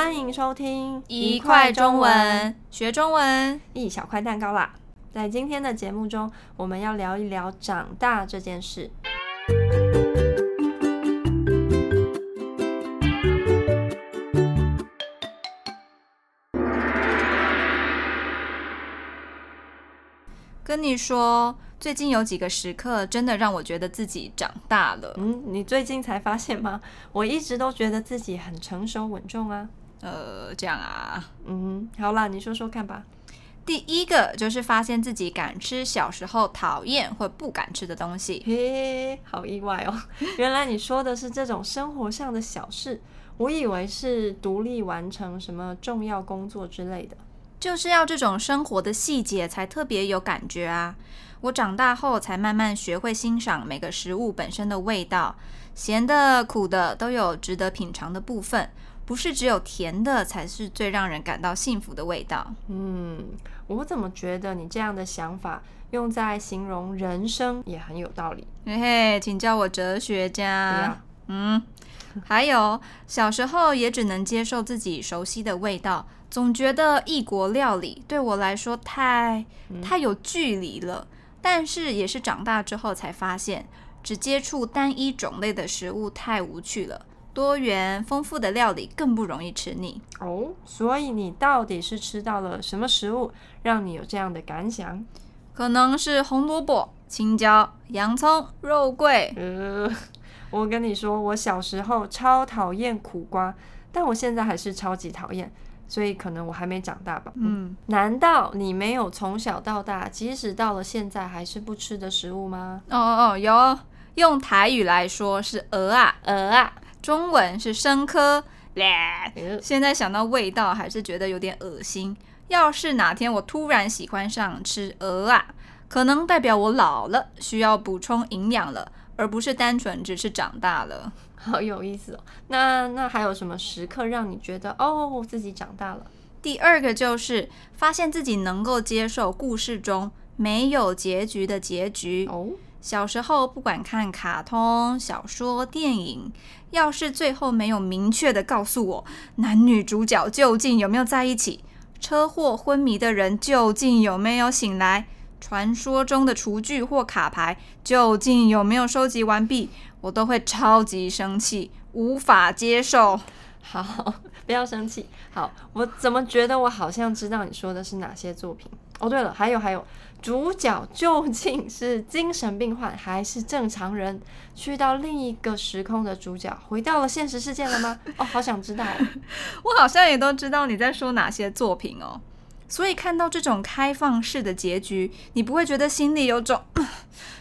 欢迎收听一块中文，学中文，一小块蛋糕啦！在今天的节目中，我们要聊一聊长大这件事。跟你说，最近有几个时刻真的让我觉得自己长大了。嗯，你最近才发现吗？我一直都觉得自己很成熟稳重啊。呃，这样啊。嗯，好啦，你说说看吧。第一个就是发现自己敢吃小时候讨厌或不敢吃的东西。嘿，好意外哦！原来你说的是这种生活上的小事，我以为是独立完成什么重要工作之类的。就是要这种生活的细节才特别有感觉啊！我长大后才慢慢学会欣赏每个食物本身的味道，咸的、苦的都有值得品尝的部分，不是只有甜的才是最让人感到幸福的味道。嗯，我怎么觉得你这样的想法用在形容人生也很有道理？嘿嘿，请叫我哲学家。嗯，还有小时候也只能接受自己熟悉的味道。总觉得异国料理对我来说太太有距离了，但是也是长大之后才发现，只接触单一种类的食物太无趣了。多元丰富的料理更不容易吃腻哦。所以你到底是吃到了什么食物，让你有这样的感想？可能是红萝卜、青椒、洋葱、肉桂。呃，我跟你说，我小时候超讨厌苦瓜，但我现在还是超级讨厌。所以可能我还没长大吧。嗯，难道你没有从小到大，即使到了现在还是不吃的食物吗？哦哦哦，有。用台语来说是蚵仔，蚵仔。中文是生科。现在想到味道还是觉得有点恶心。要是哪天我突然喜欢上吃鹅啊，可能代表我老了，需要补充营养了，而不是单纯只是长大了。好有意思哦，那那还有什么时刻让你觉得哦，自己长大了？第二个就是发现自己能够接受故事中没有结局的结局哦。小时候不管看卡通、小说、电影，要是最后没有明确的告诉我男女主角究竟有没有在一起，车祸昏迷的人究竟有没有醒来，传说中的厨具或卡牌究竟有没有收集完毕。我都会超级生气，无法接受。好，不要生气。好，我怎么觉得我好像知道你说的是哪些作品？哦，对了，还有还有，主角究竟是精神病患还是正常人？去到另一个时空的主角回到了现实世界了吗？哦，好想知道哦。我好像也都知道你在说哪些作品哦。所以看到这种开放式的结局，你不会觉得心里有种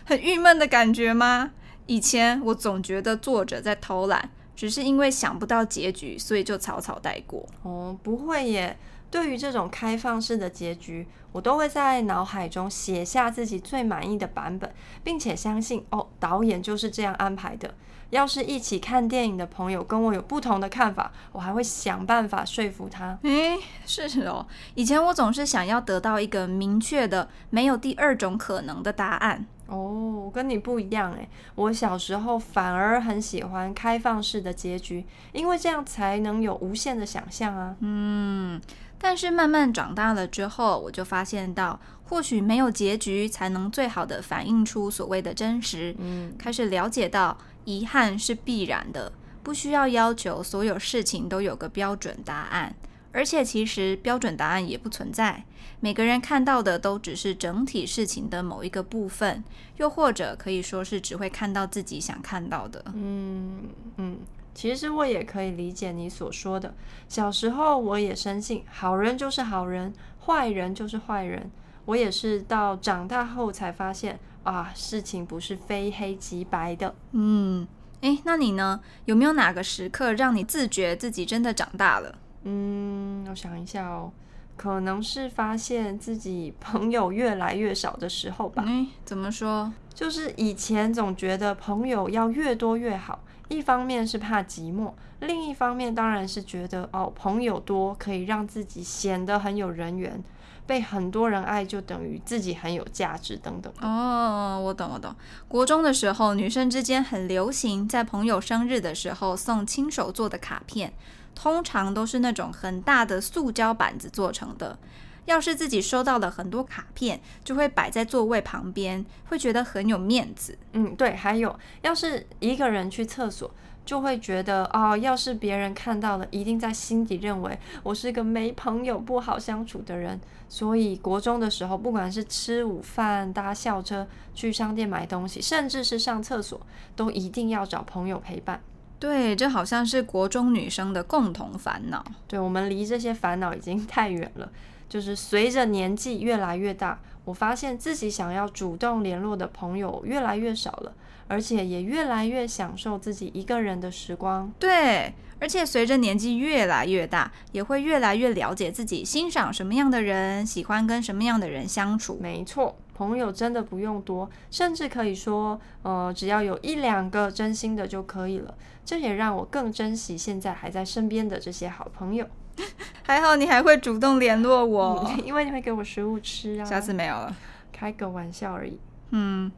很郁闷的感觉吗？以前我总觉得作者在偷懒，只是因为想不到结局，所以就草草带过。哦，不会耶！对于这种开放式的结局，我都会在脑海中写下自己最满意的版本，并且相信哦，导演就是这样安排的。要是一起看电影的朋友跟我有不同的看法，我还会想办法说服他。诶，是哦，以前我总是想要得到一个明确的、没有第二种可能的答案。哦，我跟你不一样诶，我小时候反而很喜欢开放式的结局，因为这样才能有无限的想象啊。嗯，但是慢慢长大了之后，我就发现到，或许没有结局才能最好的反映出所谓的真实。嗯，开始了解到遗憾是必然的，不需要要求所有事情都有个标准答案。而且其实标准答案也不存在，每个人看到的都只是整体事情的某一个部分，又或者可以说是只会看到自己想看到的。嗯嗯，其实我也可以理解你所说的。小时候我也深信好人就是好人，坏人就是坏人。我也是到长大后才发现啊，事情不是非黑即白的。嗯，诶，那你呢？有没有哪个时刻让你自觉自己真的长大了？嗯，我想一下哦，可能是发现自己朋友越来越少的时候吧。嗯，怎么说？就是以前总觉得朋友要越多越好，一方面是怕寂寞，另一方面当然是觉得哦，朋友多可以让自己显得很有人缘。被很多人爱就等于自己很有价值等等。哦，我懂我懂。国中的时候，女生之间很流行在朋友生日的时候送亲手做的卡片，通常都是那种很大的塑胶板子做成的。要是自己收到了很多卡片，就会摆在座位旁边，会觉得很有面子。嗯，对。还有，要是一个人去厕所，就会觉得哦，要是别人看到了，一定在心底认为我是个没朋友、不好相处的人。所以，国中的时候，不管是吃午饭、搭校车、去商店买东西，甚至是上厕所，都一定要找朋友陪伴。对，这好像是国中女生的共同烦恼。对，我们离这些烦恼已经太远了。就是随着年纪越来越大，我发现自己想要主动联络的朋友越来越少了，而且也越来越享受自己一个人的时光。对，而且随着年纪越来越大，也会越来越了解自己欣赏什么样的人，喜欢跟什么样的人相处。没错，朋友真的不用多，甚至可以说，呃，只要有一两个真心的就可以了。这也让我更珍惜现在还在身边的这些好朋友。还好你还会主动联络我，嗯，因为你会给我食物吃啊。下次没有了，开个玩笑而已。嗯，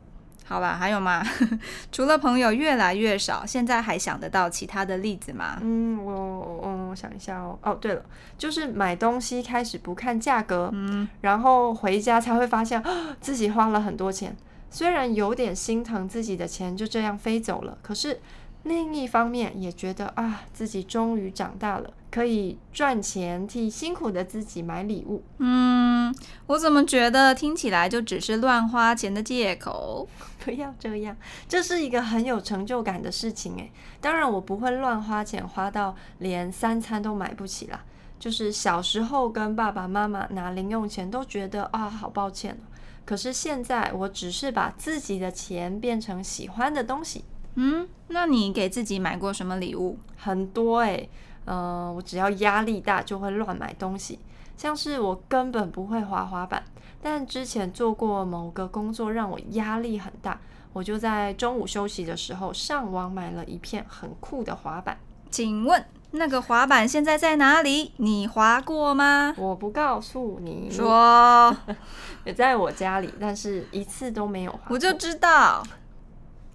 好吧，还有吗？除了朋友越来越少，现在还想得到其他的例子吗？嗯，我我我想一下哦。哦，对了，就是买东西开始不看价格，嗯，然后回家才会发现 自己花了很多钱，虽然有点心疼自己的钱就这样飞走了，可是。另一方面也觉得啊，自己终于长大了，可以赚钱替辛苦的自己买礼物。嗯，我怎么觉得听起来就只是乱花钱的借口？不要这样，这是一个很有成就感的事情诶。当然，我不会乱花钱，花到连三餐都买不起啦。就是小时候跟爸爸妈妈拿零用钱都觉得啊，好抱歉。可是现在，我只是把自己的钱变成喜欢的东西。嗯，那你给自己买过什么礼物？很多诶、欸，嗯、呃，我只要压力大就会乱买东西，像是我根本不会滑滑板，但之前做过某个工作让我压力很大，我就在中午休息的时候上网买了一片很酷的滑板。请问那个滑板现在在哪里？你滑过吗？我不告诉你。说，也在我家里，但是一次都没有滑。我就知道。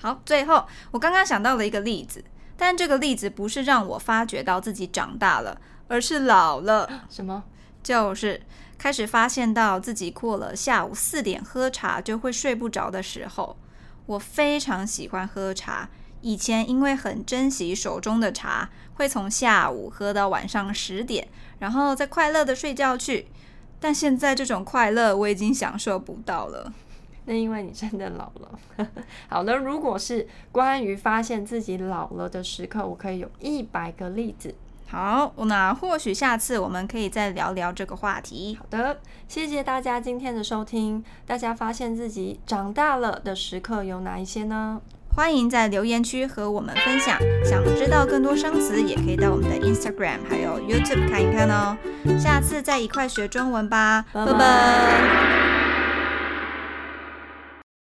好，最后我刚刚想到了一个例子，但这个例子不是让我发觉到自己长大了，而是老了。什么？就是开始发现到自己过了下午四点喝茶就会睡不着的时候。我非常喜欢喝茶，以前因为很珍惜手中的茶，会从下午喝到晚上十点，然后再快乐的睡觉去。但现在这种快乐我已经享受不到了。那因为你真的老了。好的，如果是关于发现自己老了的时刻，我可以有一百个例子。好，那或许下次我们可以再聊聊这个话题。好的，谢谢大家今天的收听。大家发现自己长大了的时刻有哪一些呢？欢迎在留言区和我们分享。想知道更多生词，也可以到我们的 Instagram 还有 YouTube 看一看哦。下次再一块学中文吧，拜拜。